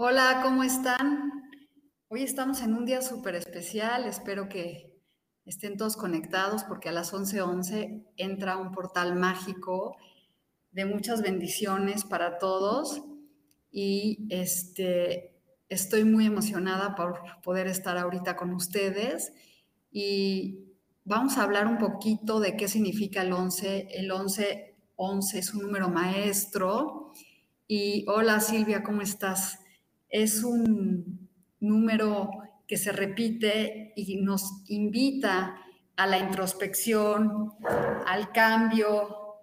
Hola, ¿cómo están? Hoy estamos en un día súper especial. Espero que estén todos conectados porque a las 11:11 entra un portal mágico de muchas bendiciones para todos y este, estoy muy emocionada por poder estar ahorita con ustedes y vamos a hablar un poquito de qué significa el 11. El 11, 11 es un número maestro. Y hola Silvia, ¿cómo estás? Es un número que se repite y nos invita a la introspección, al cambio,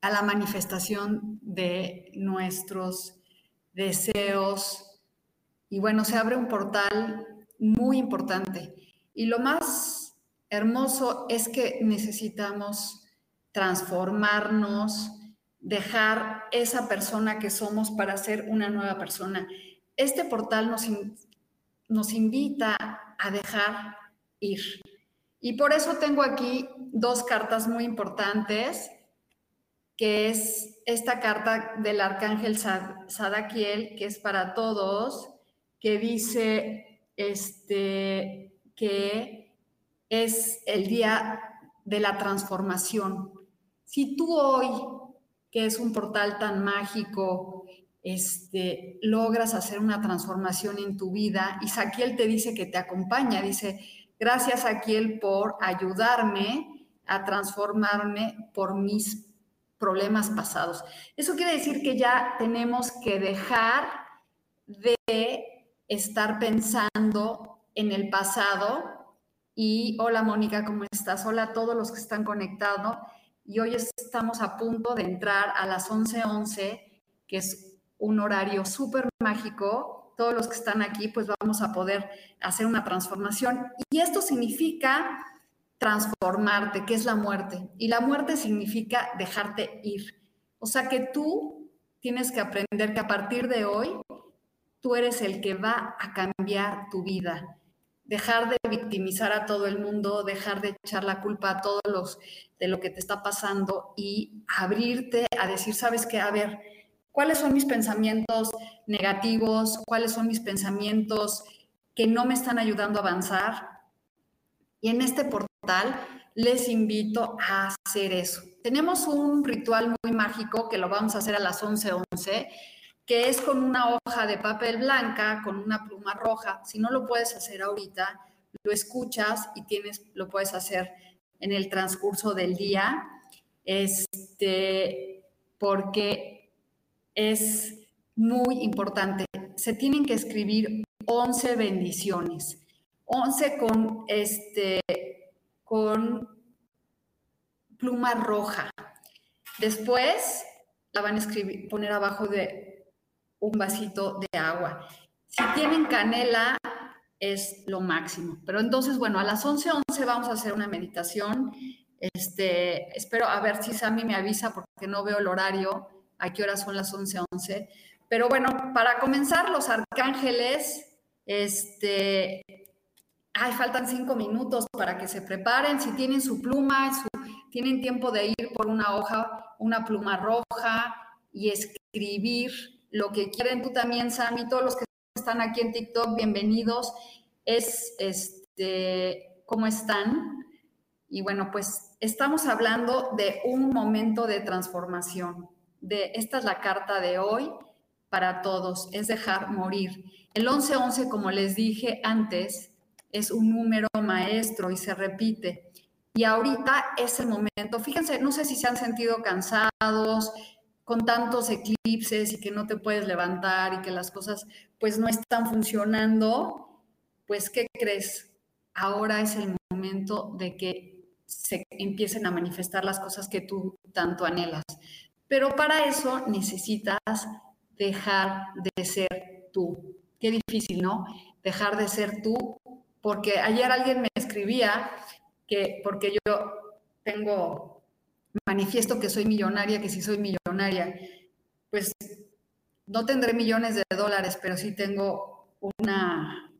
a la manifestación de nuestros deseos. Y bueno, se abre un portal muy importante. Y lo más hermoso es que necesitamos transformarnos, dejar esa persona que somos para ser una nueva persona. Este portal nos, nos invita a dejar ir. Y por eso tengo aquí dos cartas muy importantes, que es esta carta del arcángel Sadakiel, que es para todos, que dice este, que es el día de la transformación. Si tú hoy que es un portal tan mágico, este, logras hacer una transformación en tu vida. Y Saquiel te dice que te acompaña, dice, gracias Saquiel por ayudarme a transformarme por mis problemas pasados. Eso quiere decir que ya tenemos que dejar de estar pensando en el pasado. Y hola Mónica, ¿cómo estás? Hola a todos los que están conectados y hoy estamos a punto de entrar a las 11:11, que es un horario súper mágico. Todos los que están aquí, pues vamos a poder hacer una transformación. Y esto significa transformarte, que es la muerte. Y la muerte significa dejarte ir. O sea que tú tienes que aprender que a partir de hoy, tú eres el que va a cambiar tu vida dejar de victimizar a todo el mundo, dejar de echar la culpa a todos los de lo que te está pasando y abrirte a decir, sabes qué, a ver, ¿cuáles son mis pensamientos negativos? ¿Cuáles son mis pensamientos que no me están ayudando a avanzar? Y en este portal les invito a hacer eso. Tenemos un ritual muy mágico que lo vamos a hacer a las 11:11. 11, que es con una hoja de papel blanca, con una pluma roja. Si no lo puedes hacer ahorita, lo escuchas y tienes, lo puedes hacer en el transcurso del día, este, porque es muy importante. Se tienen que escribir 11 bendiciones, 11 con, este, con pluma roja. Después la van a escribir, poner abajo de un vasito de agua. Si tienen canela, es lo máximo. Pero entonces, bueno, a las 11:11 11 vamos a hacer una meditación. Este, espero a ver si Sammy me avisa porque no veo el horario, a qué horas son las 11:11. 11. Pero bueno, para comenzar, los arcángeles, este, ay, faltan cinco minutos para que se preparen. Si tienen su pluma, tienen tiempo de ir por una hoja, una pluma roja y escribir lo que quieren tú también, Sammy, todos los que están aquí en TikTok, bienvenidos. Es, este, ¿cómo están? Y bueno, pues estamos hablando de un momento de transformación, de, esta es la carta de hoy para todos, es dejar morir. El 1111, como les dije antes, es un número maestro y se repite. Y ahorita es el momento, fíjense, no sé si se han sentido cansados con tantos eclipses y que no te puedes levantar y que las cosas pues no están funcionando, pues ¿qué crees? Ahora es el momento de que se empiecen a manifestar las cosas que tú tanto anhelas. Pero para eso necesitas dejar de ser tú. Qué difícil, ¿no? Dejar de ser tú, porque ayer alguien me escribía que porque yo tengo manifiesto que soy millonaria, que si soy millonaria, pues no tendré millones de dólares, pero sí tengo una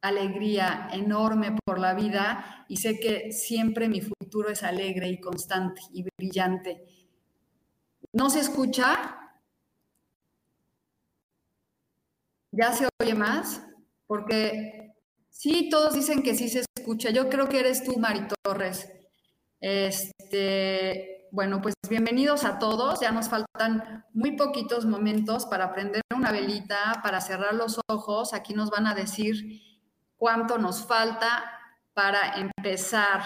alegría enorme por la vida y sé que siempre mi futuro es alegre y constante y brillante. ¿No se escucha? ¿Ya se oye más? Porque sí, todos dicen que sí se escucha. Yo creo que eres tú, Mari Torres. Este, bueno, pues bienvenidos a todos. Ya nos faltan muy poquitos momentos para prender una velita, para cerrar los ojos. Aquí nos van a decir cuánto nos falta para empezar.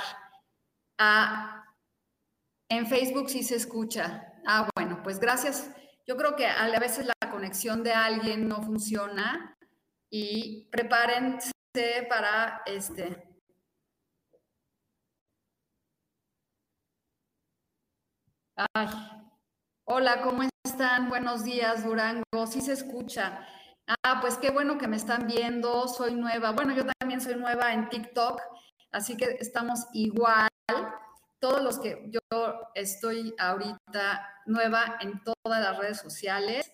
En Facebook sí se escucha. Ah, bueno, pues gracias. Yo creo que a veces la conexión de alguien no funciona y prepárense para este. Hola, ¿cómo están? Buenos días, Durango. Sí se escucha. Ah, pues qué bueno que me están viendo, soy nueva. Bueno, yo también soy nueva en TikTok, así que estamos igual. Todos los que yo estoy ahorita nueva en todas las redes sociales,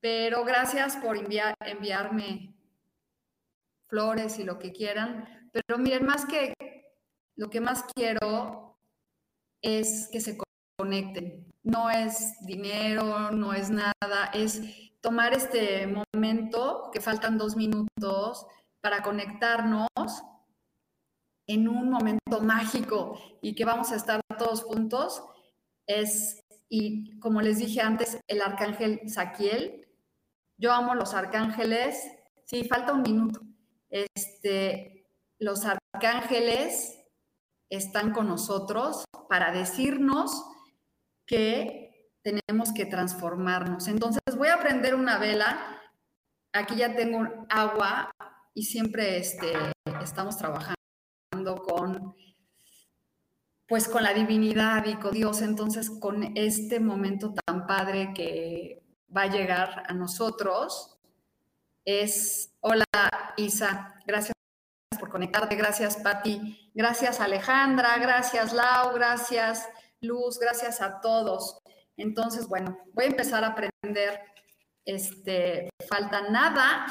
pero gracias por enviar, enviarme flores y lo que quieran. Pero miren, más que lo que más quiero es que se conecten. No es dinero, no es nada, es tomar este momento, que faltan dos minutos, para conectarnos en un momento mágico y que vamos a estar todos juntos, es, y como les dije antes, el arcángel Saquiel. Yo amo los arcángeles. Sí, falta un minuto. Este, los arcángeles están con nosotros para decirnos que tenemos que transformarnos. Entonces voy a prender una vela. Aquí ya tengo agua y siempre este, estamos trabajando con pues con la divinidad y con Dios, entonces con este momento tan padre que va a llegar a nosotros es hola Isa, gracias por conectarte, gracias Patti, gracias Alejandra, gracias Lau, gracias Luz, gracias a todos. Entonces, bueno, voy a empezar a aprender. Este, falta nada.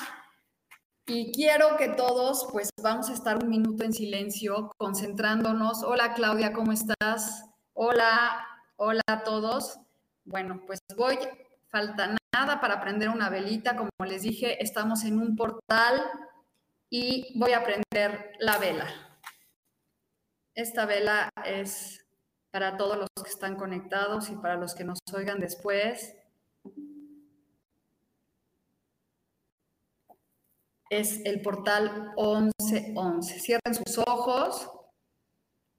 Y quiero que todos, pues vamos a estar un minuto en silencio, concentrándonos. Hola Claudia, ¿cómo estás? Hola, hola a todos. Bueno, pues voy, falta nada para prender una velita. Como les dije, estamos en un portal y voy a prender la vela. Esta vela es para todos los que están conectados y para los que nos oigan después. Es el portal 1111. Cierren sus ojos,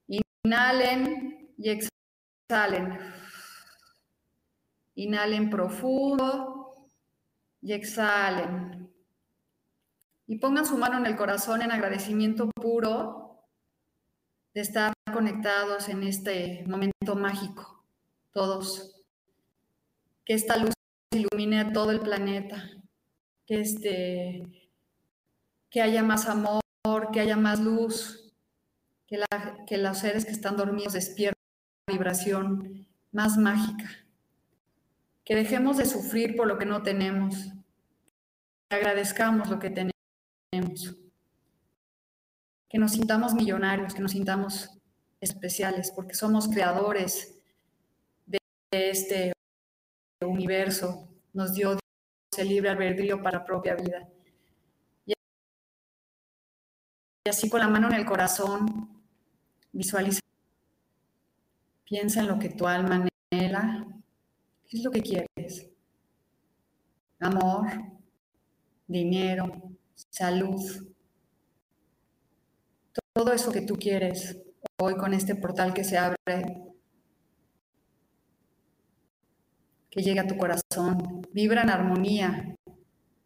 inhalen y exhalen. Inhalen profundo y exhalen. Y pongan su mano en el corazón en agradecimiento puro de estar conectados en este momento mágico, todos. Que esta luz ilumine a todo el planeta, que, este, que haya más amor, que haya más luz, que, la, que los seres que están dormidos despierten una vibración más mágica. Que dejemos de sufrir por lo que no tenemos, que agradezcamos lo que tenemos, que nos sintamos millonarios, que nos sintamos especiales, porque somos creadores de este universo. Nos dio Dios el libre albedrío para propia vida. Y así con la mano en el corazón, visualiza, piensa en lo que tu alma anhela, ¿Qué es lo que quieres? Amor, dinero, salud, todo eso que tú quieres hoy con este portal que se abre, que llegue a tu corazón, vibra en armonía,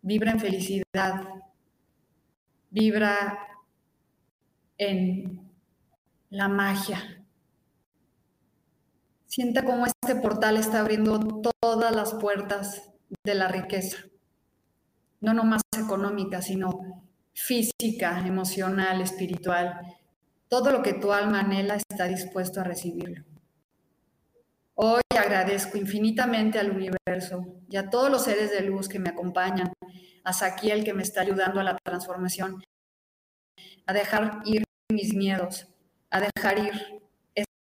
vibra en felicidad, vibra en la magia. Sienta cómo este portal está abriendo todas las puertas de la riqueza, no nomás económica, sino física, emocional, espiritual. Todo lo que tu alma anhela está dispuesto a recibirlo. Hoy agradezco infinitamente al universo y a todos los seres de luz que me acompañan, a Saquiel que me está ayudando a la transformación, a dejar ir mis miedos, a dejar ir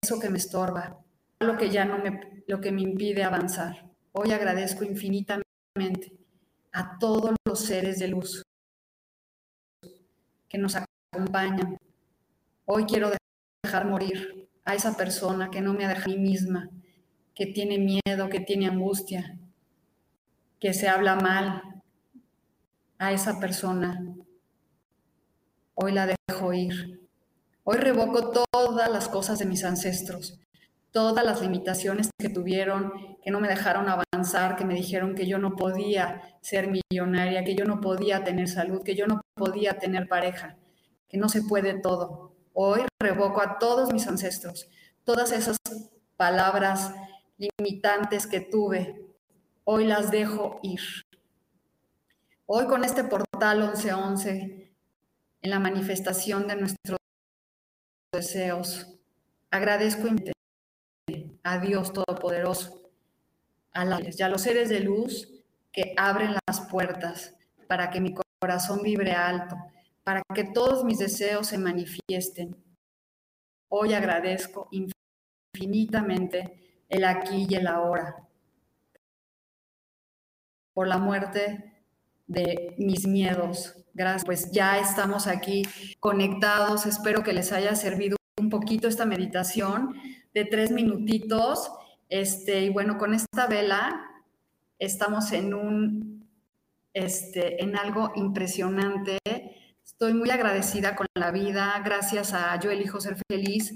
eso que me estorba, lo que ya no me, lo que me impide avanzar. Hoy agradezco infinitamente a todos los seres de luz que nos acompañan. Hoy quiero dejar morir a esa persona que no me ha dejado a mí misma, que tiene miedo, que tiene angustia, que se habla mal a esa persona. Hoy la dejo ir. Hoy revoco todas las cosas de mis ancestros, todas las limitaciones que tuvieron, que no me dejaron avanzar, que me dijeron que yo no podía ser millonaria, que yo no podía tener salud, que yo no podía tener pareja, que no se puede todo. Hoy revoco a todos mis ancestros, todas esas palabras limitantes que tuve, hoy las dejo ir. Hoy con este portal 1111, en la manifestación de nuestros deseos, agradezco a Dios Todopoderoso, a, a los seres de luz que abren las puertas para que mi corazón vibre alto, para que todos mis deseos se manifiesten. Hoy agradezco infinitamente el aquí y el ahora por la muerte de mis miedos. Gracias, pues ya estamos aquí conectados. Espero que les haya servido un poquito esta meditación de tres minutitos. Este, y bueno, con esta vela estamos en un, este, en algo impresionante. Estoy muy agradecida con la vida, gracias a Yo elijo ser feliz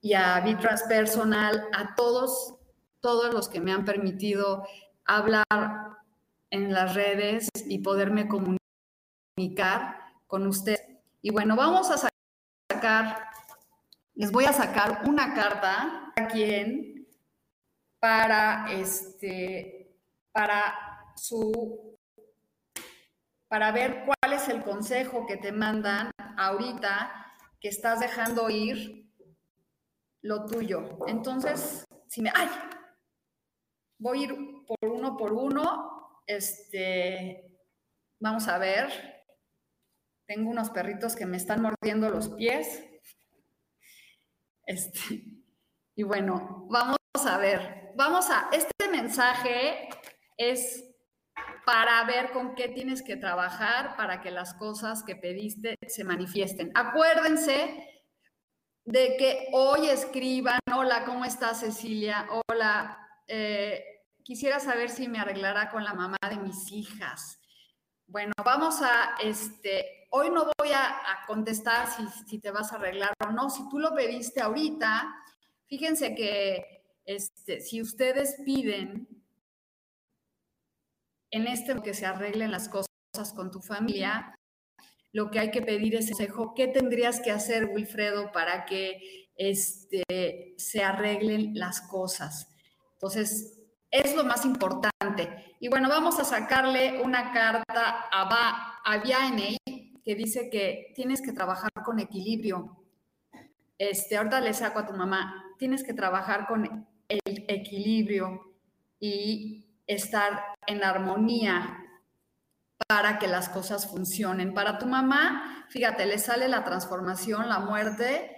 y a Vitras Personal, a todos, todos los que me han permitido hablar en las redes y poderme comunicar con usted. Y bueno, vamos a sacar les voy a sacar una carta a quien para este para su para ver cuál es el consejo que te mandan ahorita que estás dejando ir lo tuyo. Entonces, si me ay, voy a ir por uno por uno. Este, vamos a ver. Tengo unos perritos que me están mordiendo los pies. Este, y bueno, vamos a ver, vamos a, este mensaje es para ver con qué tienes que trabajar para que las cosas que pediste se manifiesten. Acuérdense de que hoy escriban, hola, ¿cómo estás Cecilia? Hola, eh, quisiera saber si me arreglará con la mamá de mis hijas. Bueno, vamos a, este, hoy no voy a, contestar si, te vas a arreglar o no. Si tú lo pediste ahorita, fíjense que este, si ustedes piden en este que se arreglen las cosas con tu familia, lo que hay que pedir es consejo. ¿Qué tendrías que hacer, Wilfredo, para que este, se arreglen las cosas? Entonces, es lo más importante. Y bueno, vamos a sacarle una carta a, a que dice que tienes que trabajar con equilibrio. Este, ahorita le saco a tu mamá, tienes que trabajar con el equilibrio y estar en armonía para que las cosas funcionen. Para tu mamá, fíjate, le sale la transformación, la muerte,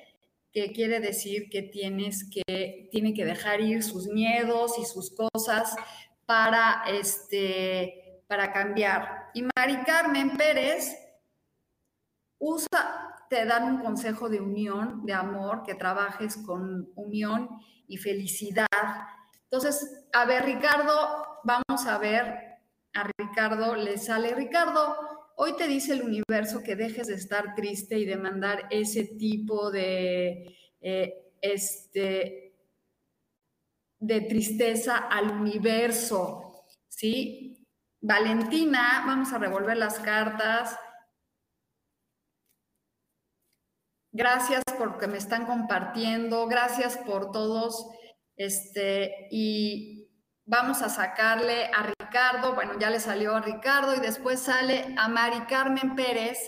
que quiere decir que tienes que, tiene que dejar ir sus miedos y sus cosas para, este, para cambiar. Y Mari Carmen Pérez usa, te dan un consejo de unión, de amor, que trabajes con unión y felicidad Entonces, a ver, Ricardo, vamos a ver, a Ricardo le sale, Ricardo, hoy te dice el universo que dejes de estar triste y de mandar ese tipo de, eh, este, de tristeza al universo, ¿sí? Valentina, vamos a revolver las cartas. Gracias por que me están compartiendo, gracias por todos este, y vamos a sacarle a Ricardo, bueno, ya le salió a Ricardo y después sale a Mari Carmen Pérez,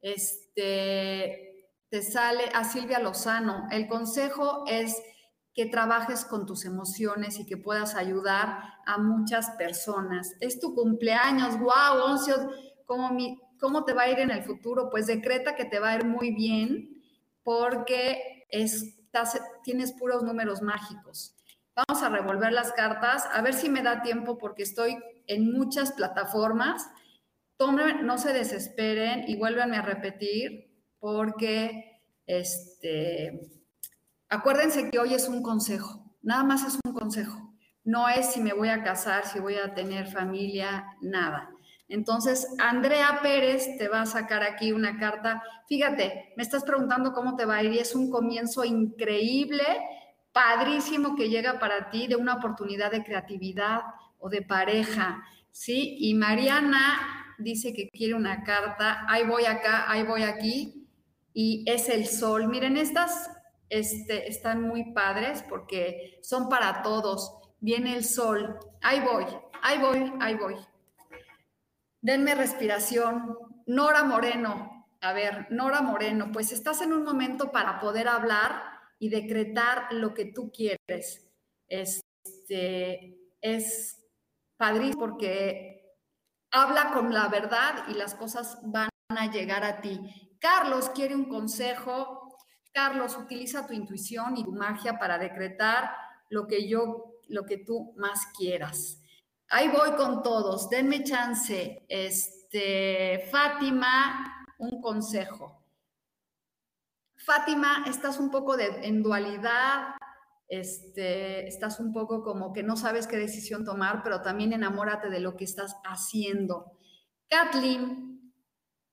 este, te sale a Silvia Lozano. El consejo es que trabajes con tus emociones y que puedas ayudar a muchas personas. Es tu cumpleaños, wow, Oncio, ¿cómo, ¿cómo te va a ir en el futuro? Pues decreta que te va a ir muy bien porque es tienes puros números mágicos. Vamos a revolver las cartas, a ver si me da tiempo porque estoy en muchas plataformas. No se desesperen y vuélvanme a repetir porque este, acuérdense que hoy es un consejo, nada más es un consejo. No es si me voy a casar, si voy a tener familia, nada. Entonces, Andrea Pérez te va a sacar aquí una carta. Fíjate, me estás preguntando cómo te va a ir y es un comienzo increíble, padrísimo que llega para ti de una oportunidad de creatividad o de pareja, ¿sí? Y Mariana dice que quiere una carta, ahí voy acá, ahí voy aquí, y es el sol. Miren, estas este, están muy padres porque son para todos. Viene el sol, ahí voy, ahí voy, ahí voy. Denme respiración. Nora Moreno. A ver, Nora Moreno, pues estás en un momento para poder hablar y decretar lo que tú quieres. Este, es padrísimo porque habla con la verdad y las cosas van a llegar a ti. Carlos quiere un consejo. Carlos, utiliza tu intuición y tu magia para decretar lo que yo, lo que tú más quieras. Ahí voy con todos, denme chance. Este, Fátima, un consejo. Fátima, estás un poco de, en dualidad, este, estás un poco como que no sabes qué decisión tomar, pero también enamórate de lo que estás haciendo. Kathleen,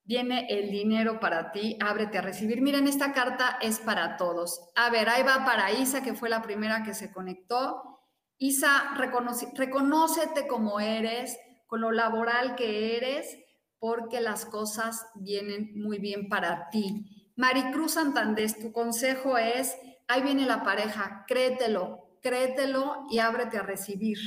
viene el dinero para ti, ábrete a recibir. Miren, esta carta es para todos. A ver, ahí va para Isa, que fue la primera que se conectó. Isa, reconócete como eres, con lo laboral que eres, porque las cosas vienen muy bien para ti. Maricruz Santander, tu consejo es, ahí viene la pareja, créetelo, créetelo y ábrete a recibir.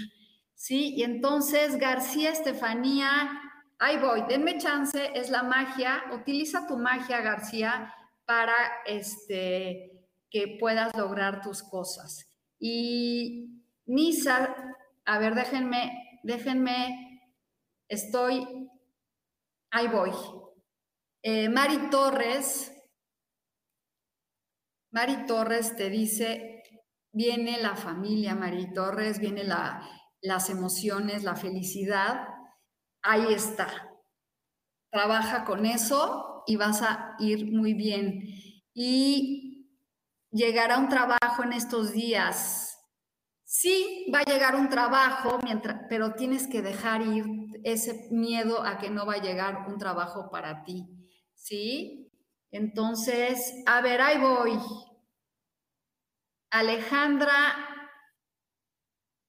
¿Sí? Y entonces, García Estefanía, ahí voy, denme chance, es la magia, utiliza tu magia, García, para este, que puedas lograr tus cosas. Y Nisa, a ver, déjenme, déjenme, estoy, ahí voy. Eh, Mari Torres, Mari Torres te dice, viene la familia, Mari Torres, viene la, las emociones, la felicidad, ahí está. Trabaja con eso y vas a ir muy bien. Y llegará un trabajo en estos días Sí, va a llegar un trabajo, mientras, pero tienes que dejar ir ese miedo a que no va a llegar un trabajo para ti. ¿Sí? Entonces, a ver, ahí voy. Alejandra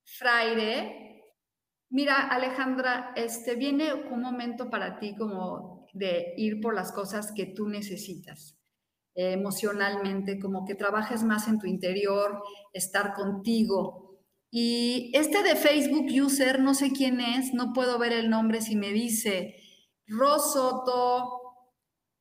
Fraire. Mira, Alejandra, este viene un momento para ti como de ir por las cosas que tú necesitas eh, emocionalmente, como que trabajes más en tu interior, estar contigo, y este de Facebook User, no sé quién es, no puedo ver el nombre si me dice, Rosoto,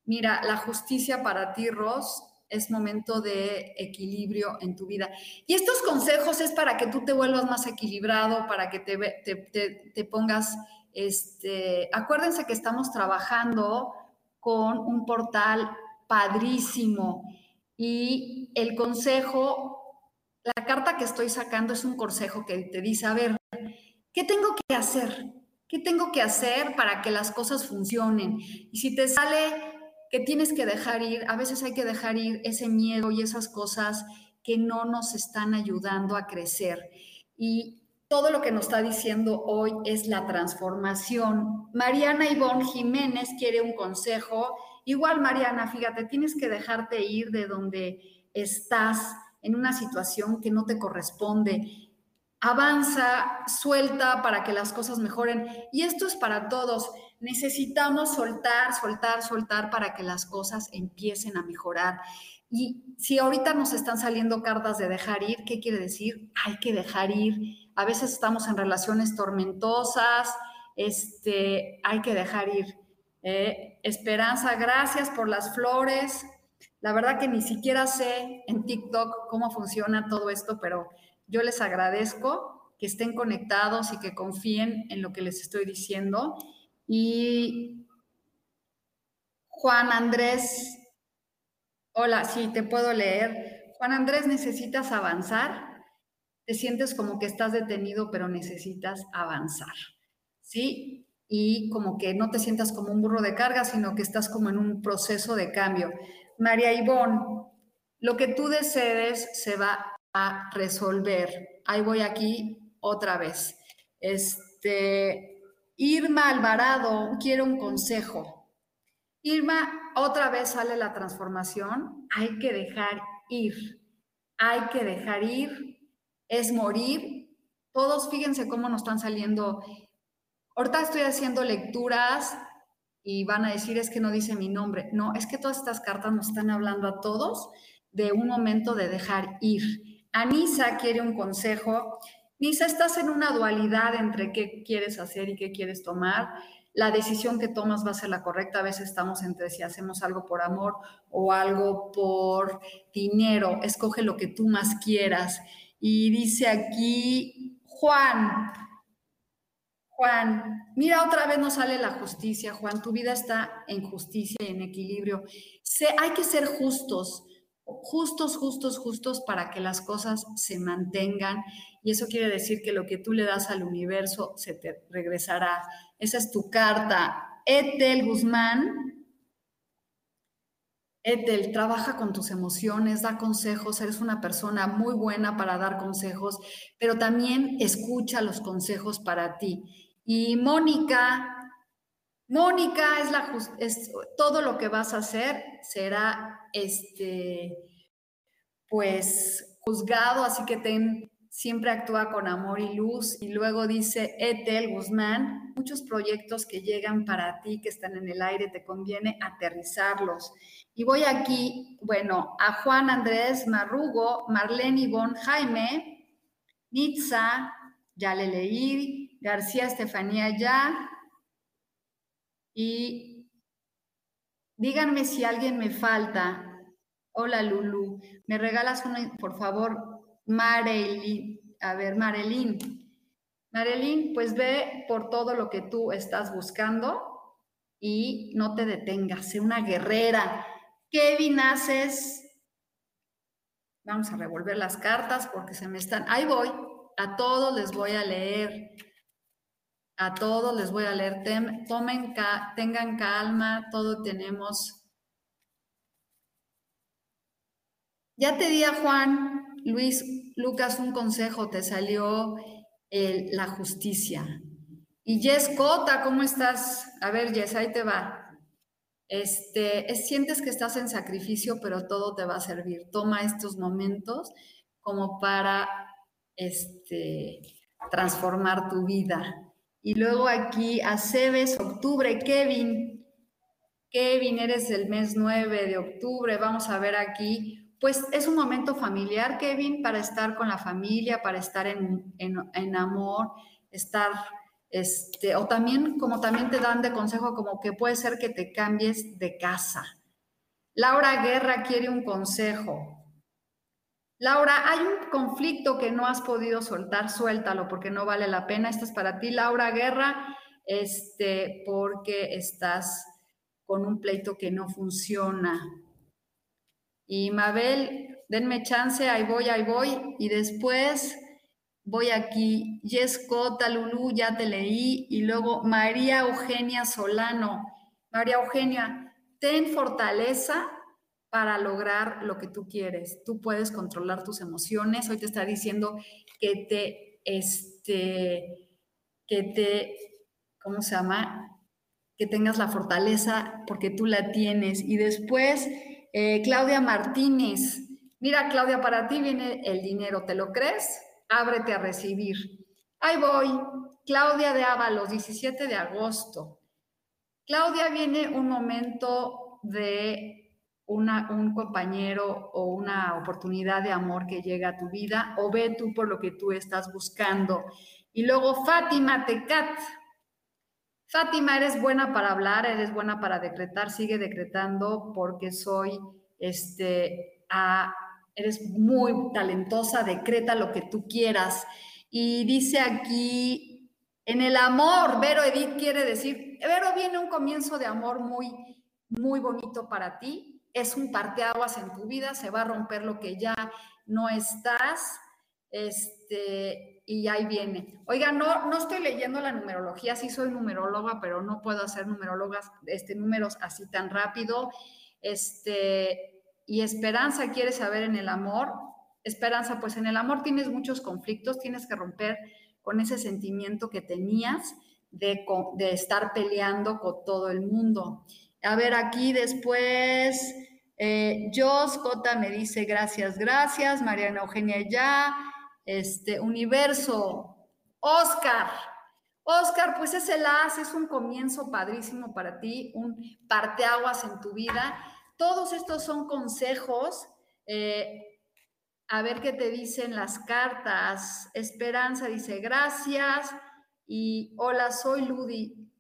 mira, la justicia para ti, Ros, es momento de equilibrio en tu vida. Y estos consejos es para que tú te vuelvas más equilibrado, para que te, te, pongas, este, acuérdense que estamos trabajando con un portal padrísimo y el consejo la carta que estoy sacando es un consejo que te dice, a ver, ¿qué tengo que hacer? ¿Qué tengo que hacer para que las cosas funcionen? Y si te sale que tienes que dejar ir, a veces hay que dejar ir ese miedo y esas cosas que no nos están ayudando a crecer. y todo lo que nos está diciendo hoy es la transformación. Mariana Ivonne Jiménez quiere un consejo. Igual, Mariana, fíjate, tienes que dejarte ir de donde estás en una situación que no te corresponde. Avanza, suelta para que las cosas mejoren. Y esto es para todos. Necesitamos soltar, soltar, soltar para que las cosas empiecen a mejorar. Y si ahorita nos están saliendo cartas de dejar ir, ¿qué quiere decir? Hay que dejar ir. A veces estamos en relaciones tormentosas, este, hay que dejar ir. Eh, Esperanza, gracias por las flores. La verdad que ni siquiera sé en TikTok cómo funciona todo esto, pero yo les agradezco que estén conectados y que confíen en lo que les estoy diciendo. Y Juan Andrés, hola, sí, te puedo leer. Juan Andrés, ¿necesitas avanzar? Te sientes como que estás detenido, pero necesitas avanzar. ¿Sí? Y como que no te sientas como un burro de carga, sino que estás como en un proceso de cambio. María Ivonne, lo que tú desees se va a resolver. Ahí voy aquí otra vez. Este, Irma Alvarado quiere un consejo. Irma, otra vez sale la transformación. Hay que dejar ir. Hay que dejar ir. Es morir. Todos fíjense cómo nos están saliendo. Ahorita estoy haciendo lecturas y van a decir es que no dice mi nombre. No, es que todas estas cartas nos están hablando a todos de un momento de dejar ir. Anisa quiere un consejo. Nisa, estás en una dualidad entre qué quieres hacer y qué quieres tomar. La decisión que tomas va a ser la correcta. A veces estamos entre si hacemos algo por amor o algo por dinero. Escoge lo que tú más quieras. Y dice aquí Juan, Juan, mira, otra vez nos sale la justicia, Juan, tu vida está en justicia y en equilibrio. hay que ser justos, justos, justos, justos para que las cosas se mantengan. Y eso quiere decir que lo que tú le das al universo se te regresará. Esa es tu carta. Etel Guzmán. Etel, trabaja con tus emociones, da consejos, eres una persona muy buena para dar consejos, pero también escucha los consejos para ti. Y Mónica, Mónica es la es, todo lo que vas a hacer será este pues juzgado, así que ten siempre actúa con amor y luz. Y luego dice Etel Guzmán, muchos proyectos que llegan para ti, que están en el aire, te conviene aterrizarlos. Y voy aquí, bueno, a Juan Andrés Marrugo, Marlene Ivonne Jaime, Nitza, ya le leí, García Estefanía ya. Y díganme si alguien me falta. Hola Lulu, ¿me regalas una, por favor? Marelín, a ver, Marelín. Marelín, pues ve por todo lo que tú estás buscando y no te detengas, sé una guerrera. Kevin, haces. Vamos a revolver las cartas porque se me están. Ahí voy, a todos les voy a leer. A todos les voy a leer, tomen, tengan calma, todo tenemos. Ya te di a Juan, Luis, Lucas, un consejo, te salió la justicia. Y Jess Cota, ¿cómo estás? A ver, Jess, ahí te va. Este, sientes que estás en sacrificio, pero todo te va a servir. Toma estos momentos como para este, transformar tu vida. Y luego aquí a Cebes, octubre, Kevin. Kevin, eres el mes 9 de octubre. Vamos a ver aquí. Pues es un momento familiar, Kevin, para estar con la familia, para estar en, en, amor, estar, este, o también, como también te dan de consejo, como que puede ser que te cambies de casa. Laura Guerra quiere un consejo. Laura, hay un conflicto que no has podido soltar, suéltalo porque no vale la pena. Esto es para ti, Laura Guerra, este, porque estás con un pleito que no funciona. Y Mabel, denme chance, ahí voy, ahí voy. Y después voy aquí, Yescota, Lulú, ya te leí. Y luego María Eugenia Solano. María Eugenia, ten fortaleza para lograr lo que tú quieres. Tú puedes controlar tus emociones. Hoy te está diciendo que te este, que te, ¿cómo se llama? Que tengas la fortaleza porque tú la tienes. Y después, eh, Claudia Martínez. Mira, Claudia, para ti viene el dinero, ¿te lo crees? Ábrete a recibir. Ahí voy. Claudia de Ábalos, 17 de agosto. Claudia, viene un momento de un compañero o una oportunidad de amor que llega a tu vida o ve tú por lo que tú estás buscando. Y luego Fátima Tecat. Fátima, eres buena para hablar, eres buena para decretar, sigue decretando porque soy, este, eres muy talentosa, decreta lo que tú quieras. Y dice aquí, en el amor, Vero Edith quiere decir, Vero viene un comienzo de amor muy, muy bonito para ti, es un parteaguas en tu vida, se va a romper lo que ya no estás, este, y ahí viene. Oiga, no, no estoy leyendo la numerología, sí soy numeróloga, pero no puedo hacer numerólogas, este, números así tan rápido. Este, y Esperanza quiere saber en el amor. Esperanza, pues en el amor tienes muchos conflictos, tienes que romper con ese sentimiento que tenías de, de estar peleando con todo el mundo. A ver, aquí después, eh, Jos me dice gracias, gracias. Mariana Eugenia ya. Este, Universo. Oscar. Oscar, pues es el as, es un comienzo padrísimo para ti, un parteaguas en tu vida. Todos estos son consejos. Eh, a ver qué te dicen las cartas. Esperanza dice gracias. Y hola, soy Ludi.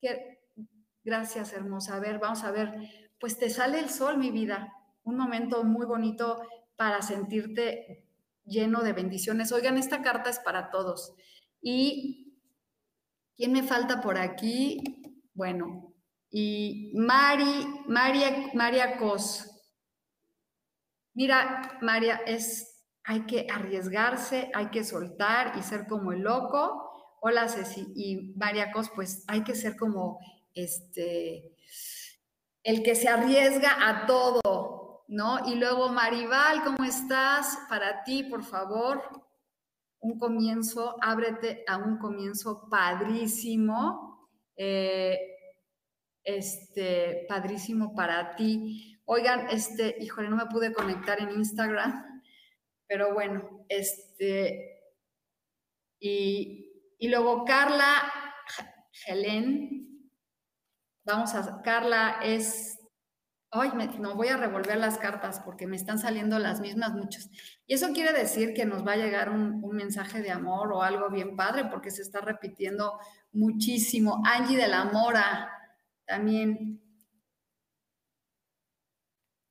¿Qué, Gracias, hermosa. A ver, vamos a ver. Pues te sale el sol, mi vida. Un momento muy bonito para sentirte lleno de bendiciones. Oigan, esta carta es para todos. Y ¿quién me falta por aquí? Bueno, y Mari, María, María Cos. Mira, María, es, hay que arriesgarse, hay que soltar y ser como el loco. Hola, Ceci. Y María Cos, pues hay que ser como este, el que se arriesga a todo, ¿no? Y luego, Maribal, ¿cómo estás? Para ti, por favor, un comienzo, ábrete a un comienzo padrísimo, eh, este, padrísimo para ti. Oigan, este, híjole, no me pude conectar en Instagram, pero bueno, este, y, y luego Carla Helen, Vamos a, Carla es, ay, no voy a revolver las cartas porque me están saliendo las mismas muchos. Y eso quiere decir que nos va a llegar un, mensaje de amor o algo bien padre porque se está repitiendo muchísimo. Angie de la Mora también.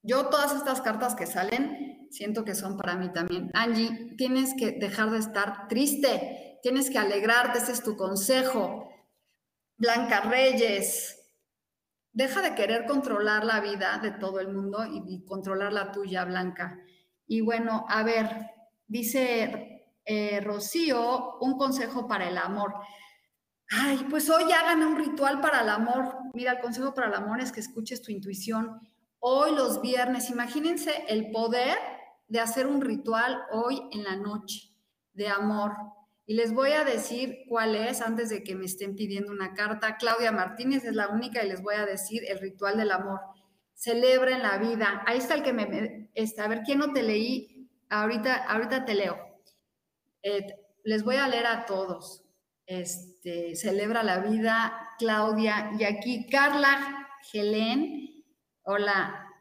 Yo todas estas cartas que salen, siento que son para mí también. Angie, tienes que dejar de estar triste, tienes que alegrarte, ese es tu consejo. Blanca Reyes, deja de querer controlar la vida de todo el mundo y, controlar la tuya, Blanca. Y bueno, a ver, dice eh, Rocío, un consejo para el amor. Ay, pues hoy hagan un ritual para el amor. Mira, el consejo para el amor es que escuches tu intuición. Hoy los viernes, imagínense el poder de hacer un ritual hoy en la noche de amor, y les voy a decir cuál es antes de que me estén pidiendo una carta. Claudia Martínez es la única y les voy a decir el ritual del amor. Celebren la vida. Ahí está el que me... Está, a ver, ¿quién no te leí? Ahorita, ahorita te leo. Eh, les voy a leer a todos. Este, celebra la vida, Claudia. Y aquí Carla Helen. Hola.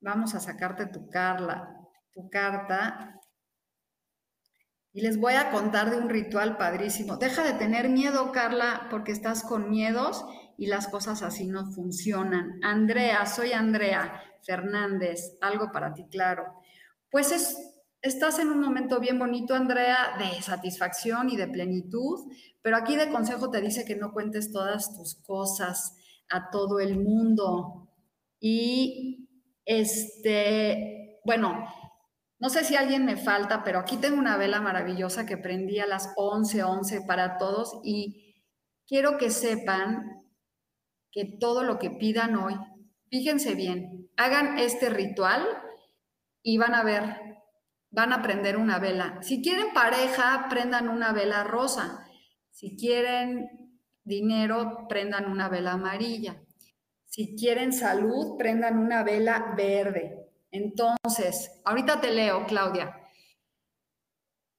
Vamos a sacarte tu Carla, tu carta. Y les voy a contar de un ritual padrísimo. Deja de tener miedo, Carla, porque estás con miedos y las cosas así no funcionan. Andrea, soy Andrea Fernández, algo para ti, claro. Pues es, estás en un momento bien bonito, Andrea, de satisfacción y de plenitud, pero aquí de consejo te dice que no cuentes todas tus cosas a todo el mundo. Y este, bueno, no sé si alguien me falta, pero aquí tengo una vela maravillosa que prendí a las 11:11 11 para todos y quiero que sepan que todo lo que pidan hoy, fíjense bien, hagan este ritual y van a ver, van a prender una vela. Si quieren pareja, prendan una vela rosa. Si quieren dinero, prendan una vela amarilla. Si quieren salud, prendan una vela verde. Entonces, ahorita te leo, Claudia.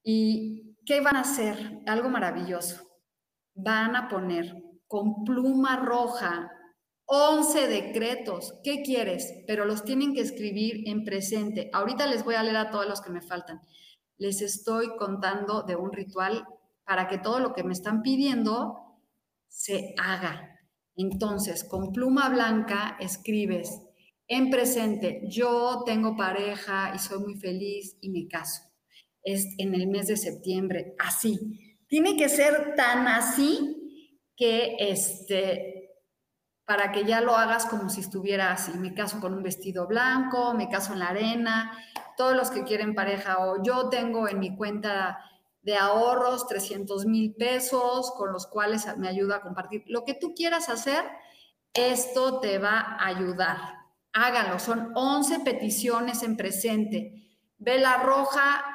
¿Y qué van a hacer? Algo maravilloso. Van a poner con pluma roja 11 decretos. ¿Qué quieres? Pero los tienen que escribir en presente. Ahorita les voy a leer a todos los que me faltan. Les estoy contando de un ritual para que todo lo que me están pidiendo se haga. Entonces, con pluma blanca escribes en presente, yo tengo pareja y soy muy feliz y me caso. Es en el mes de septiembre, así. Tiene que ser tan así que este, para que ya lo hagas como si estuviera así. Me caso con un vestido blanco, me caso en la arena, todos los que quieren pareja o yo tengo en mi cuenta de ahorros 300 mil pesos con los cuales me ayuda a compartir. Lo que tú quieras hacer, esto te va a ayudar. Háganlo, son 11 peticiones en presente. Vela roja,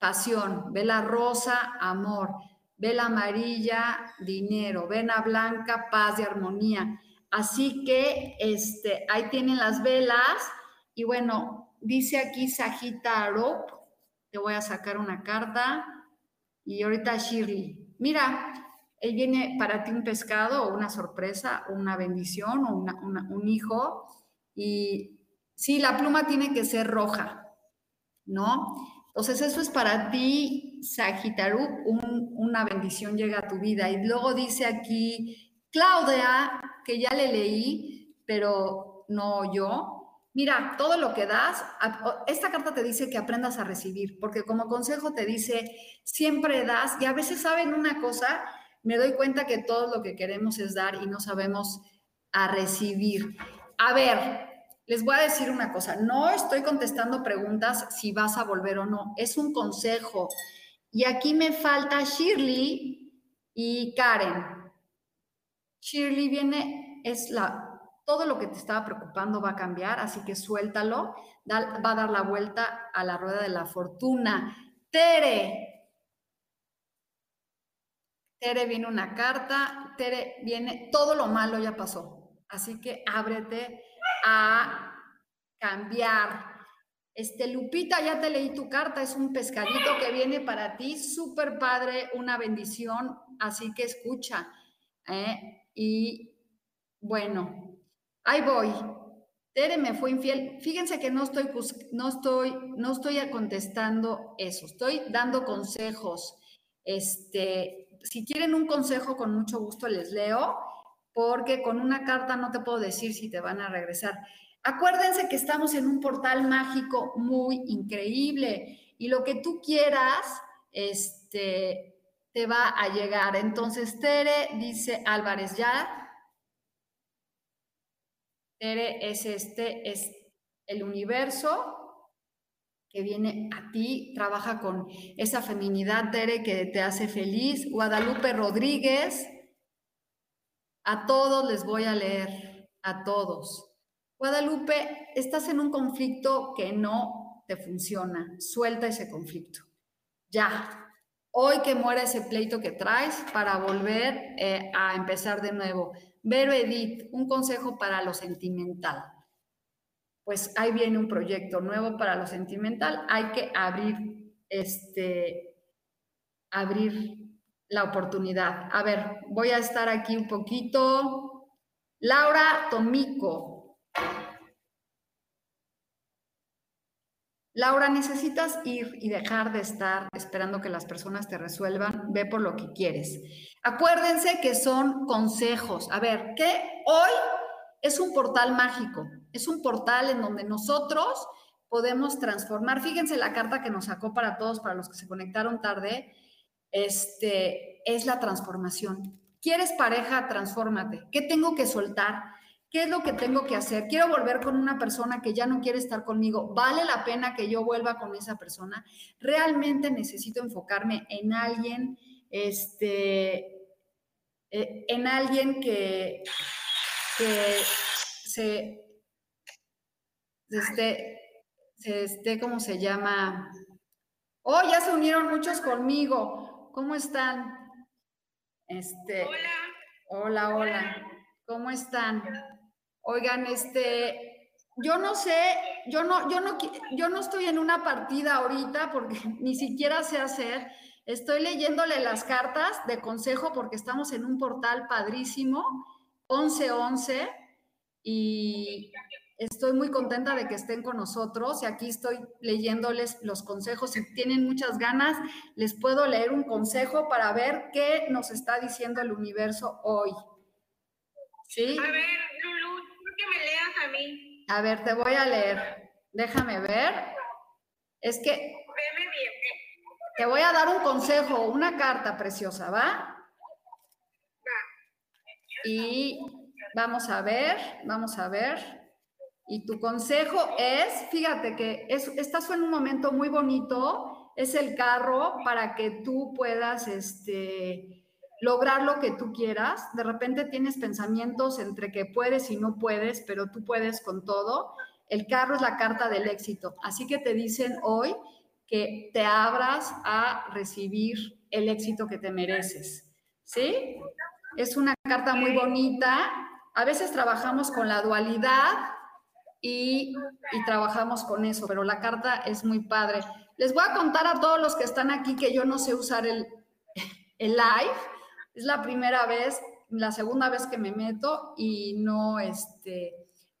pasión. Vela rosa, amor. Vela amarilla, dinero. Vena blanca, paz y armonía. Así que este, ahí tienen las velas y bueno, dice aquí Sagitaro, te voy a sacar una carta y ahorita Shirley, mira, él viene para ti un pescado o una sorpresa una bendición o un hijo y sí, la pluma tiene que ser roja, ¿no? Entonces eso es para ti, Sagitaru, una bendición llega a tu vida. Y luego dice aquí Claudia, que ya le leí, pero no yo. Mira, todo lo que das, esta carta te dice que aprendas a recibir, porque como consejo te dice, siempre das, y a veces saben una cosa, me doy cuenta que todo lo que queremos es dar y no sabemos a recibir. A ver, les voy a decir una cosa, no estoy contestando preguntas si vas a volver o no, es un consejo. Y aquí me falta Shirley y Karen. Shirley viene, es la, todo lo que te estaba preocupando va a cambiar, así que suéltalo, va a dar la vuelta a la rueda de la fortuna. Tere, Tere viene una carta, Tere viene, todo lo malo ya pasó, así que ábrete a cambiar. Este, Lupita, ya te leí tu carta, es un pescadito que viene para ti, súper padre, una bendición, así que escucha. ¿eh? Y bueno, ahí voy. Tere me fue infiel. Fíjense que no estoy, no estoy, no estoy contestando eso. Estoy dando consejos. Este, si quieren un consejo, con mucho gusto les leo, porque con una carta no te puedo decir si te van a regresar. Acuérdense que estamos en un portal mágico muy increíble y lo que tú quieras, este, te va a llegar. Entonces, Tere dice Álvarez ya. Tere es este, es el universo que viene a ti, trabaja con esa feminidad, Tere, que te hace feliz. Guadalupe Rodríguez, a todos les voy a leer, a todos. Guadalupe, estás en un conflicto que no te funciona. Suelta ese conflicto. Ya, hoy que muera ese pleito que traes para volver eh, a empezar de nuevo. Vero Edith, un consejo para lo sentimental. Pues ahí viene un proyecto nuevo para lo sentimental. Hay que abrir este, abrir la oportunidad. A ver, voy a estar aquí un poquito. Laura Tomico, Laura, necesitas ir y dejar de estar esperando que las personas te resuelvan. Ve por lo que quieres. Acuérdense que son consejos. A ver, que hoy es un portal mágico. Es un portal en donde nosotros podemos transformar. Fíjense la carta que nos sacó para todos, para los que se conectaron tarde. Este es la transformación. ¿Quieres pareja? Transfórmate. ¿Qué tengo que soltar? ¿Qué es lo que tengo que hacer? Quiero volver con una persona que ya no quiere estar conmigo. ¿Vale la pena que yo vuelva con esa persona? ¿Realmente necesito enfocarme en alguien, este, eh, en alguien que, que se, se esté, ¿cómo se llama? Oh, ya se unieron muchos conmigo. ¿Cómo están? Este. Hola. Hola, hola. ¿Cómo están? Oigan, este, yo no sé, yo no, yo no, yo no estoy en una partida ahorita porque ni siquiera sé hacer. Estoy leyéndole las cartas de consejo porque estamos en un portal padrísimo, 1111, y Estoy muy contenta de que estén con nosotros y aquí estoy leyéndoles los consejos. Si tienen muchas ganas, les puedo leer un consejo para ver qué nos está diciendo el universo hoy. ¿Sí? A ver, Lulu, que me leas a mí. A ver, te voy a leer. Déjame ver. Es que te voy a dar un consejo, una carta preciosa, ¿va? Va. Y vamos a ver, vamos a ver. Y tu consejo es, fíjate que es, estás en un momento muy bonito, es el carro para que tú puedas este, lograr lo que tú quieras. De repente tienes pensamientos entre que puedes y no puedes, pero tú puedes con todo. El carro es la carta del éxito. Así que te dicen hoy que te abras a recibir el éxito que te mereces. ¿Sí? Es una carta muy bonita. A veces trabajamos con la dualidad y, trabajamos con eso, pero la carta es muy padre. Les voy a contar a todos los que están aquí que yo no sé usar el, el live. Es la primera vez, la segunda vez que me meto y no, este,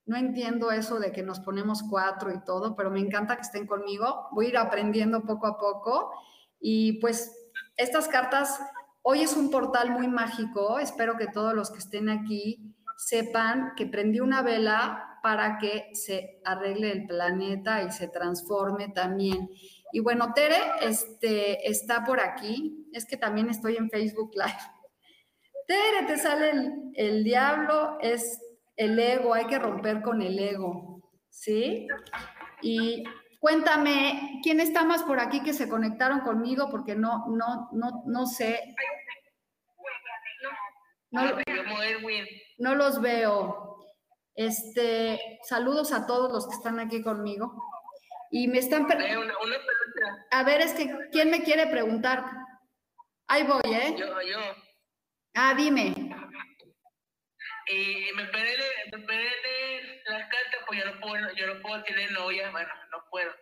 no entiendo eso de que nos ponemos cuatro y todo, pero me encanta que estén conmigo. Voy a ir aprendiendo poco a poco. Y pues estas cartas, hoy es un portal muy mágico. Espero que todos los que estén aquí sepan que prendí una vela para que se arregle el planeta y se transforme también. Y bueno, Tere este, está por aquí. Es que también estoy en Facebook Live. Tere, te sale el, el diablo, es el ego, hay que romper con el ego, ¿sí? Y cuéntame, ¿quién está más por aquí que se conectaron conmigo? Porque no, no, no, no sé. No, no los veo. Este, saludos a todos los que están aquí conmigo. Y me están preguntando. A ver, es que, ¿quién me quiere preguntar? Ahí voy, ¿eh? Yo, yo. Ah, dime. Y me esperé de, me de las cartas, pues yo no, puedo, yo no puedo tener novia, bueno, no puedo.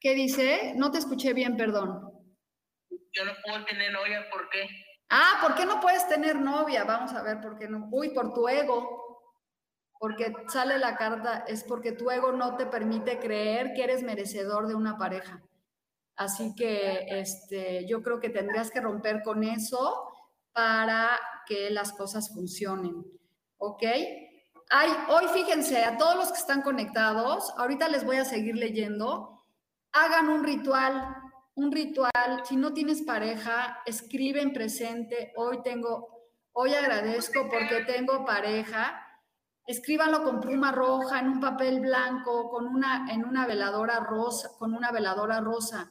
¿Qué dice? No te escuché bien, perdón. Yo no puedo tener novia, ¿por qué? Ah, ¿por qué no puedes tener novia? Vamos a ver, ¿por qué no? Uy, por tu ego porque sale la carta, es porque tu ego no te permite creer que eres merecedor de una pareja. Así que este, yo creo que tendrías que romper con eso para que las cosas funcionen. ¿Ok? Hay, hoy fíjense, a todos los que están conectados, ahorita les voy a seguir leyendo, hagan un ritual, un ritual. Si no tienes pareja, escribe en presente, hoy tengo, hoy agradezco porque tengo pareja escríbanlo con pluma roja, en un papel blanco, con una, en una veladora rosa, con una veladora rosa.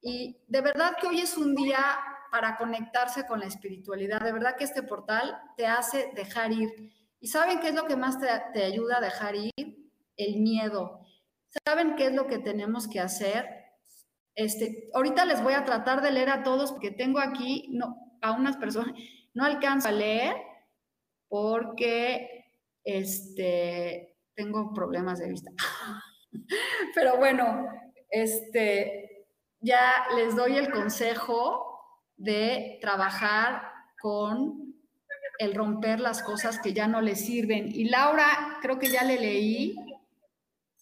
Y de verdad que hoy es un día para conectarse con la espiritualidad. De verdad que este portal te hace dejar ir. ¿Y saben qué es lo que más te, te ayuda a dejar ir? El miedo. ¿Saben qué es lo que tenemos que hacer? Este, ahorita les voy a tratar de leer a todos porque tengo aquí no, a unas personas, no alcanzo a leer porque este, tengo problemas de vista. Pero bueno, este, ya les doy el consejo de trabajar con el romper las cosas que ya no les sirven. Y Laura, creo que ya le leí.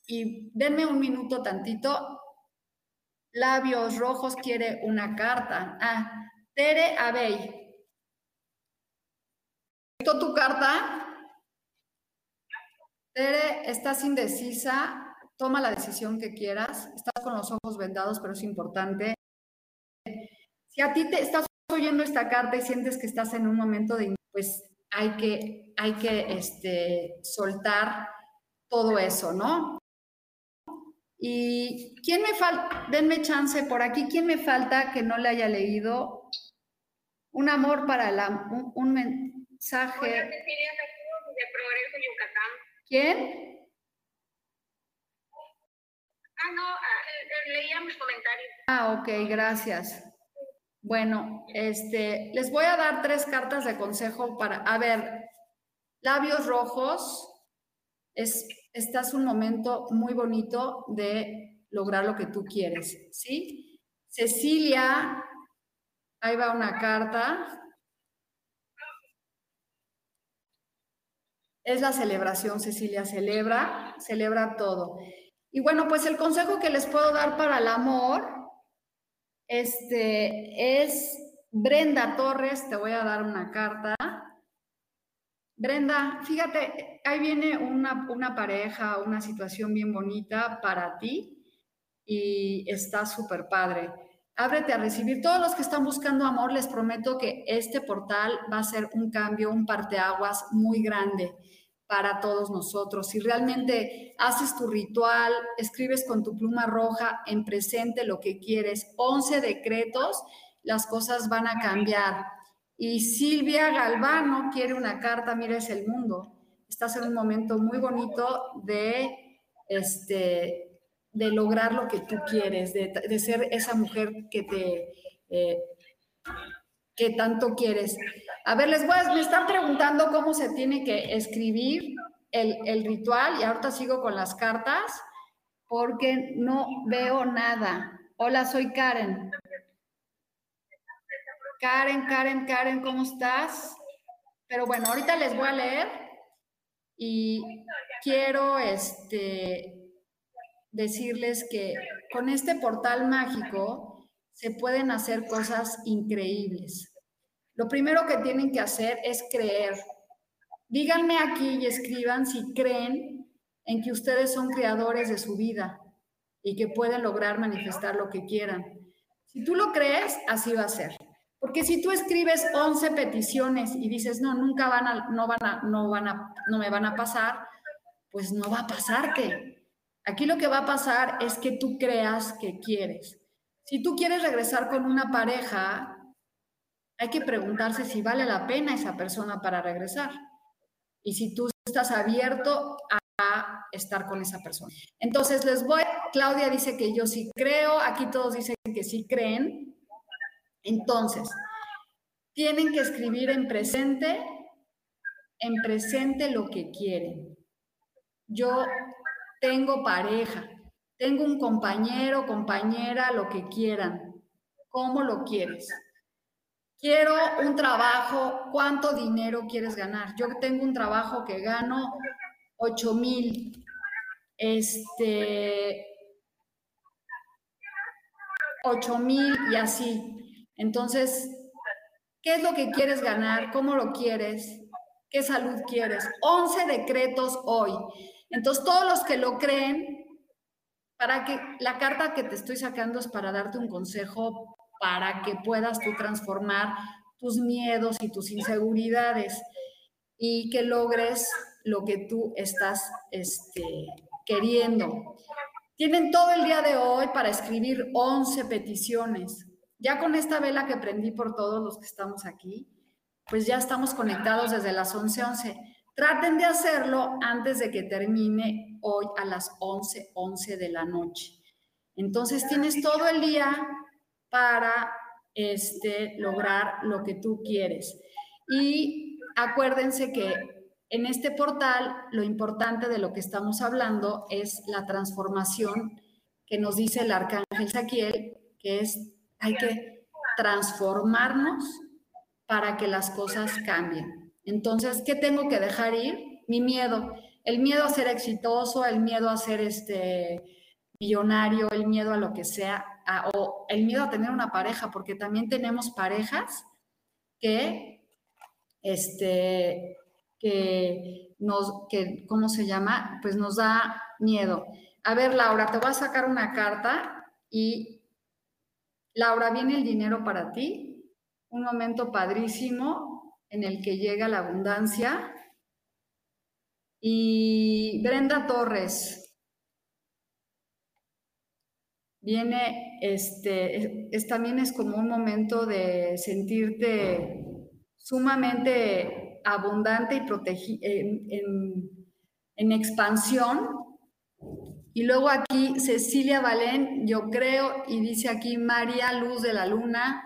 Y denme un minuto tantito. Labios rojos quiere una carta. Ah, Tere Abey. ¿Tu carta? Tere, estás indecisa, toma la decisión que quieras, estás con los ojos vendados, pero es importante. Si a ti te estás oyendo esta carta y sientes que estás en un momento de, pues hay que, hay que este, soltar todo eso, ¿no? ¿Y quién me falta? Denme chance por aquí. ¿Quién me falta que no le haya leído? Un amor para la, un, mensaje. Yucatán. ¿Quién? Ah, no, ah, eh, leía mis comentarios. Ah, ok, gracias. Bueno, este, les voy a dar tres cartas de consejo para, a ver, labios rojos, es, estás un momento muy bonito de lograr lo que tú quieres, ¿sí? Cecilia, ahí va una carta. Es la celebración, Cecilia, celebra, celebra todo. Y bueno, pues el consejo que les puedo dar para el amor este es Brenda Torres, te voy a dar una carta. Brenda, fíjate, ahí viene una, una pareja, una situación bien bonita para ti y está súper padre. Ábrete a recibir. Todos los que están buscando amor, les prometo que este portal va a ser un cambio, un parteaguas muy grande para todos nosotros. Si realmente haces tu ritual, escribes con tu pluma roja en presente lo que quieres, 11 decretos, las cosas van a cambiar. Y Silvia Galvano quiere una carta, mira, es el mundo. Estás en un momento muy bonito de, este, de lograr lo que tú quieres, de, ser esa mujer que te... Eh, que tanto quieres. A ver, les voy a, me están preguntando cómo se tiene que escribir el, el ritual y ahorita sigo con las cartas porque no veo nada. Hola, soy Karen. Karen, Karen, Karen, ¿cómo estás? Pero bueno, ahorita les voy a leer y quiero este, decirles que con este portal mágico se pueden hacer cosas increíbles. Lo primero que tienen que hacer es creer. Díganme aquí y escriban si creen en que ustedes son creadores de su vida y que pueden lograr manifestar lo que quieran. Si tú lo crees, así va a ser. Porque si tú escribes 11 peticiones y dices, no, nunca van a, no van a, no van a, no me van a pasar, pues no va a pasarte. Aquí lo que va a pasar es que tú creas que quieres. Si tú quieres regresar con una pareja, hay que preguntarse si vale la pena esa persona para regresar. Y si tú estás abierto a estar con esa persona. Entonces les voy, Claudia dice que yo sí creo, aquí todos dicen que sí creen. Entonces, tienen que escribir en presente, en presente lo que quieren. Yo tengo pareja, tengo un compañero, compañera, lo que quieran. ¿Cómo lo quieres? Quiero un trabajo, ¿cuánto dinero quieres ganar? Yo tengo un trabajo que gano 8 mil. Este, 8 mil y así. Entonces, ¿qué es lo que quieres ganar? ¿Cómo lo quieres? ¿Qué salud quieres? 11 decretos hoy. Entonces, todos los que lo creen, para que la carta que te estoy sacando es para darte un consejo para que puedas tú transformar tus miedos y tus inseguridades y que logres lo que tú estás este, queriendo. Tienen todo el día de hoy para escribir 11 peticiones. Ya con esta vela que prendí por todos los que estamos aquí, pues ya estamos conectados desde las 11:11. 11. Traten de hacerlo antes de que termine hoy a las 11:11 11 de la noche. Entonces tienes todo el día para este, lograr lo que tú quieres. Y acuérdense que en este portal lo importante de lo que estamos hablando es la transformación que nos dice el arcángel Saquiel, que es hay que transformarnos para que las cosas cambien. Entonces, ¿qué tengo que dejar ir? Mi miedo. El miedo a ser exitoso, el miedo a ser este millonario, el miedo a lo que sea, o el miedo a tener una pareja, porque también tenemos parejas que, este, que nos, que, ¿cómo se llama? Pues nos da miedo. A ver, Laura, te voy a sacar una carta y, Laura, viene el dinero para ti, un momento padrísimo, en el que llega la abundancia. Y Brenda Torres viene, este, es, también es como un momento de sentirte sumamente abundante y protegido en, en expansión. Y luego aquí Cecilia Valén, yo creo, y dice aquí María Luz de la Luna,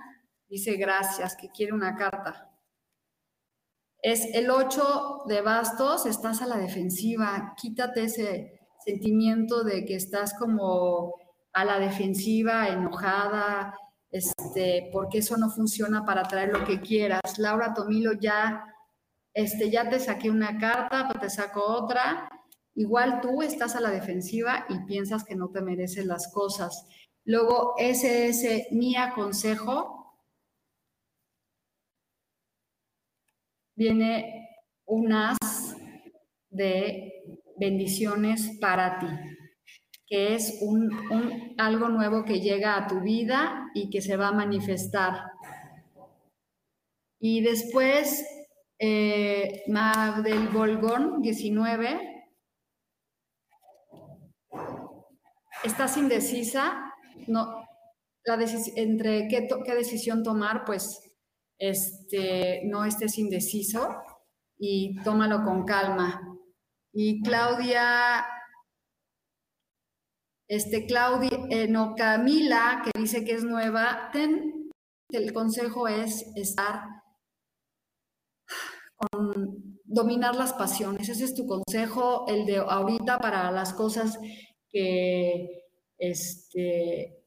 dice gracias, que quiere una carta. Es el 8 de bastos, estás a la defensiva, quítate ese sentimiento de que estás como a la defensiva, enojada, este, porque eso no funciona para traer lo que quieras. Laura Tomilo ya, este, ya te saqué una carta, te saco otra. Igual tú estás a la defensiva y piensas que no te mereces las cosas. Luego, ese es mi aconsejo. Viene un as de bendiciones para ti que es un, algo nuevo que llega a tu vida y que se va a manifestar. Y después, eh, del Bolgón 19, estás indecisa, no, la entre qué, decisión tomar, pues este, no estés indeciso y tómalo con calma. Y Claudia este, Claudia, eh, no, Camila, que dice que es nueva, ten, el consejo es estar con dominar las pasiones. Ese es tu consejo, el de ahorita para las cosas que, este,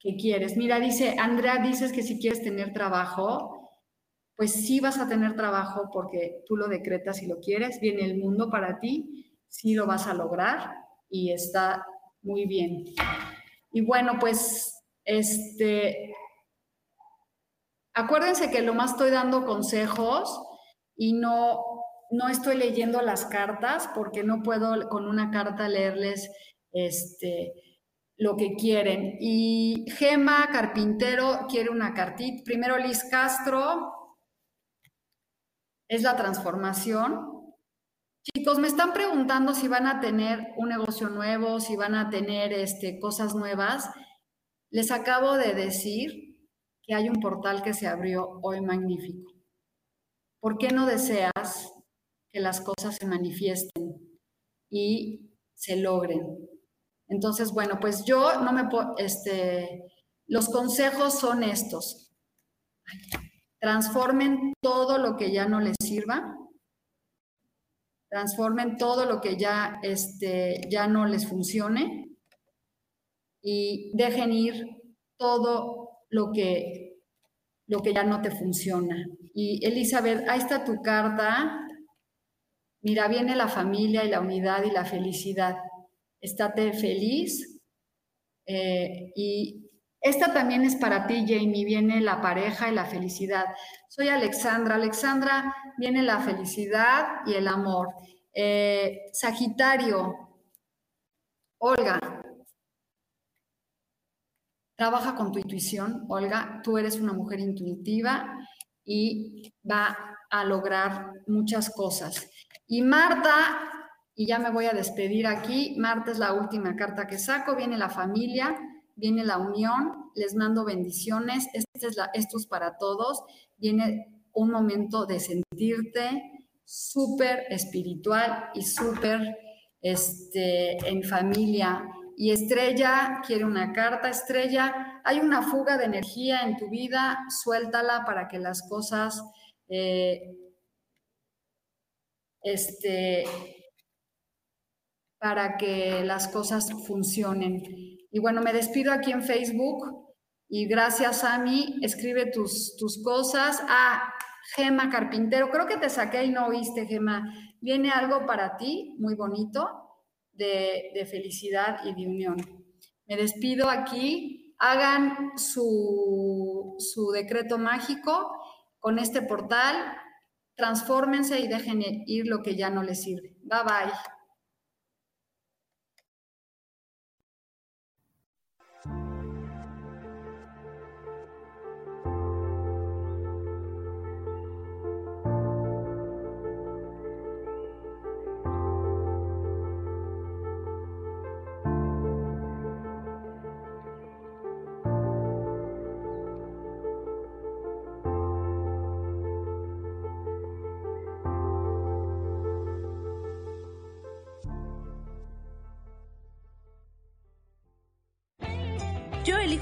que quieres. Mira, dice, Andrea, dices que si quieres tener trabajo, pues sí vas a tener trabajo porque tú lo decretas y lo quieres, viene el mundo para ti, sí lo vas a lograr y está muy bien. Y bueno, pues, este, acuérdense que lo más estoy dando consejos y no, no estoy leyendo las cartas porque no puedo con una carta leerles este, lo que quieren. Y Gema Carpintero quiere una cartita. Primero Liz Castro, es la transformación. Chicos, me están preguntando si van a tener un negocio nuevo, si van a tener este, cosas nuevas. Les acabo de decir que hay un portal que se abrió hoy magnífico. ¿Por qué no deseas que las cosas se manifiesten y se logren? Entonces, bueno, pues yo no me puedo, este, los consejos son estos. Transformen todo lo que ya no les sirva transformen todo lo que ya, este, ya no les funcione y dejen ir todo lo que, lo que ya no te funciona. Y Elizabeth, ahí está tu carta. Mira, viene la familia y la unidad y la felicidad. Estate feliz. Eh, y esta también es para ti, Jamie. Viene la pareja y la felicidad. Soy Alexandra. Alexandra, viene la felicidad y el amor. Eh, Sagitario, Olga, trabaja con tu intuición. Olga, tú eres una mujer intuitiva y va a lograr muchas cosas. Y Marta, y ya me voy a despedir aquí, Marta es la última carta que saco, viene la familia viene la unión, les mando bendiciones, este es la, esto es para todos, viene un momento de sentirte súper espiritual y súper este, en familia. Y Estrella quiere una carta, Estrella, hay una fuga de energía en tu vida, suéltala para que las cosas, eh, este, para que las cosas funcionen. Y bueno, me despido aquí en Facebook y gracias a mí, escribe tus, tus cosas. Ah, Gema Carpintero, creo que te saqué y no oíste, Gema. Viene algo para ti muy bonito de, de felicidad y de unión. Me despido aquí. Hagan su, su decreto mágico con este portal. Transfórmense y dejen ir lo que ya no les sirve. Bye bye.